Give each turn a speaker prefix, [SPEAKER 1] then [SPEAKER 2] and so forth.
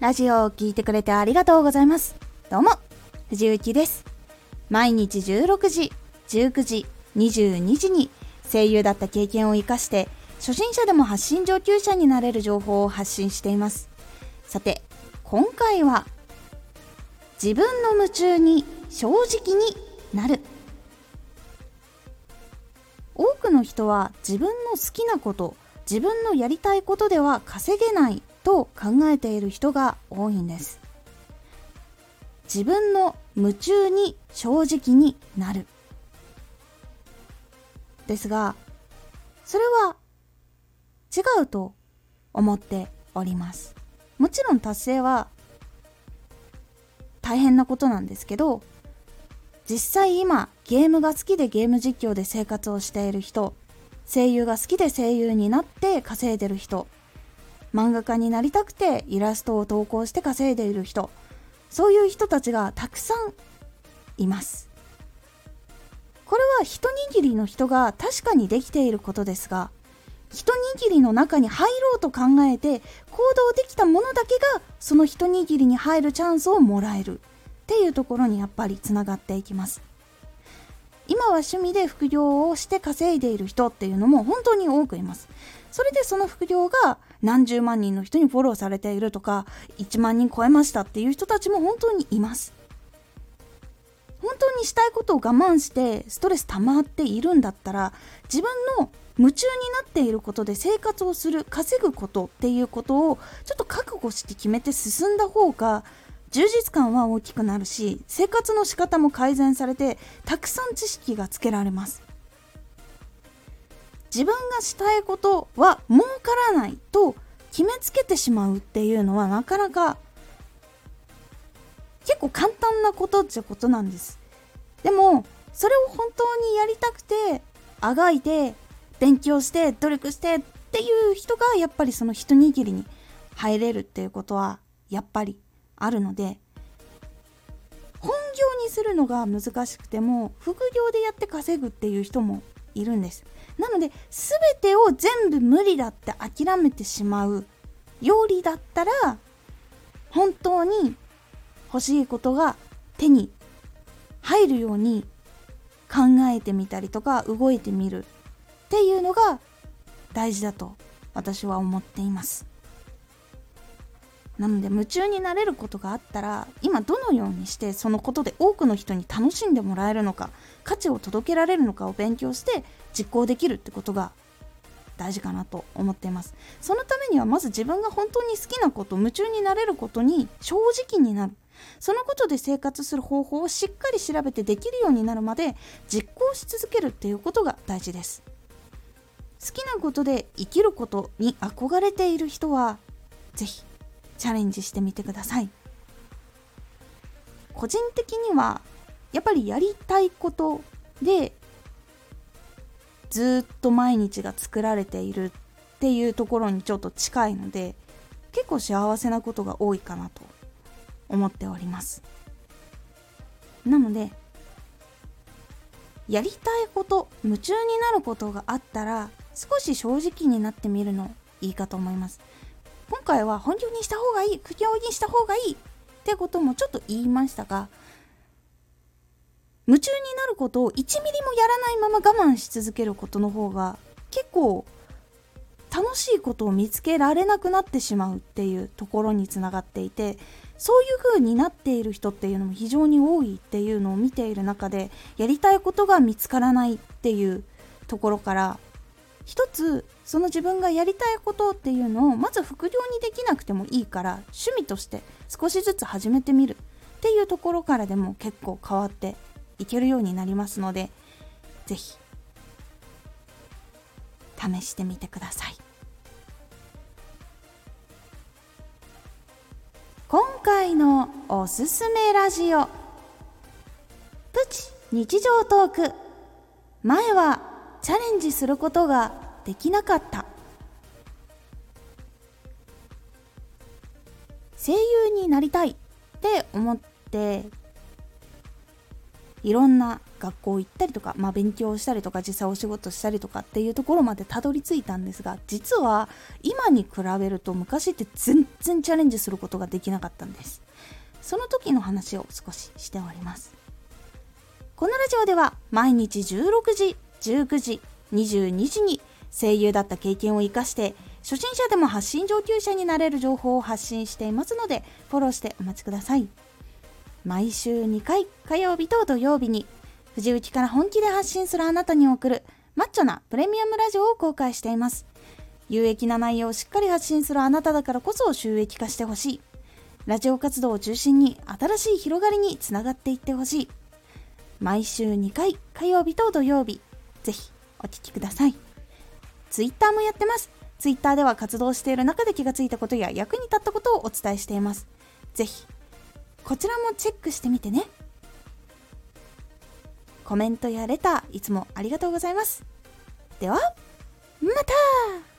[SPEAKER 1] ラジオを聴いてくれてありがとうございます。どうも、藤幸です。毎日16時、19時、22時に声優だった経験を活かして、初心者でも発信上級者になれる情報を発信しています。さて、今回は、自分の夢中に正直になる。多くの人は自分の好きなこと、自分のやりたいことでは稼げないと考えている人が多いんです。自分の夢中に正直になる。ですがそれは違うと思っております。もちろん達成は大変なことなんですけど実際今ゲームが好きでゲーム実況で生活をしている人声優が好きで声優になって稼いでる人漫画家になりたくてイラストを投稿して稼いでいる人。そういう人たちがたくさんいます。これは一握りの人が確かにできていることですが一握りの中に入ろうと考えて行動できたものだけがその一握りに入るチャンスをもらえる。っていうところにやっぱりつながっていきます。今は趣味で副業をして稼いでいる人っていうのも本当に多くいます。それでその副業が何十万人の人にフォローされているとか1万人超えましたっていう人たちも本当にいます。本当にしたいことを我慢してストレス溜まっているんだったら自分の夢中になっていることで生活をする稼ぐことっていうことをちょっと覚悟して決めて進んだ方が充実感は大きくなるし生活の仕方も改善されてたくさん知識がつけられます。自分がしたいことは儲からないと決めつけてしまうっていうのはなかなか結構簡単なことってことなんです。でもそれを本当にやりたくてあがいて勉強して努力してっていう人がやっぱりその一握りに入れるっていうことはやっぱりあるので本業にするのが難しくても副業でやって稼ぐっていう人もいるんです。なので全てを全部無理だって諦めてしまう。よりだったら本当に欲しいことが手に入るように考えてみたりとか動いてみるっていうのが大事だと私は思っています。なので夢中になれることがあったら今どのようにしてそのことで多くの人に楽しんでもらえるのか価値を届けられるのかを勉強して実行できるってことが大事かなと思っています。そのためにはまず自分が本当に好きなこと夢中になれることに正直になる。そのことで生活する方法をしっかり調べてできるようになるまで実行し続けるっていうことが大事です。好きなことで生きることに憧れている人は是非チャレンジしてみてください。個人的にはやっぱりやりたいことでずっと毎日が作られているっていうところにちょっと近いので結構幸せなことが多いかなと思っております。なのでやりたいこと夢中になることがあったら少し正直になってみるのいいかと思います。今回は本業にした方がいい苦行にした方がいいってこともちょっと言いましたが夢中になることを1ミリもやらないまま我慢し続けることの方が結構楽しいことを見つけられなくなってしまうっていうところにつながっていてそういう風になっている人っていうのも非常に多いっていうのを見ている中でやりたいことが見つからないっていうところから一つその自分がやりたいことっていうのをまず副業にできなくてもいいから趣味として少しずつ始めてみるっていうところからでも結構変わっていけるようになりますので是非試してみてください。今回のおすすめラジオ。プチ日常トーク。前はチャレンジすることができなかった。声優になりたいって思っていろんな学校行ったりとか、まあ、勉強したりとか実際お仕事したりとかっていうところまでたどり着いたんですが実は今に比べると昔って全然チャレンジすることができなかったんです。その時の話を少ししております。このラジオでは毎日16時19時22時に声優だった経験を生かして初心者でも発信上級者になれる情報を発信していますのでフォローしてお待ちください。毎週2回火曜日と土曜日に藤内から本気で発信するあなたに送るマッチョなプレミアムラジオを公開しています。有益な内容をしっかり発信するあなただからこそ収益化してほしい。ラジオ活動を中心に新しい広がりにつながっていってほしい。毎週2回火曜日と土曜日ぜひお聴きください。ツイッターもやってます。ツイッターでは活動している中で気がついたことや役に立ったことをお伝えしています。ぜひこちらもチェックしてみてね。コメントやレターいつもありがとうございます。ではまた!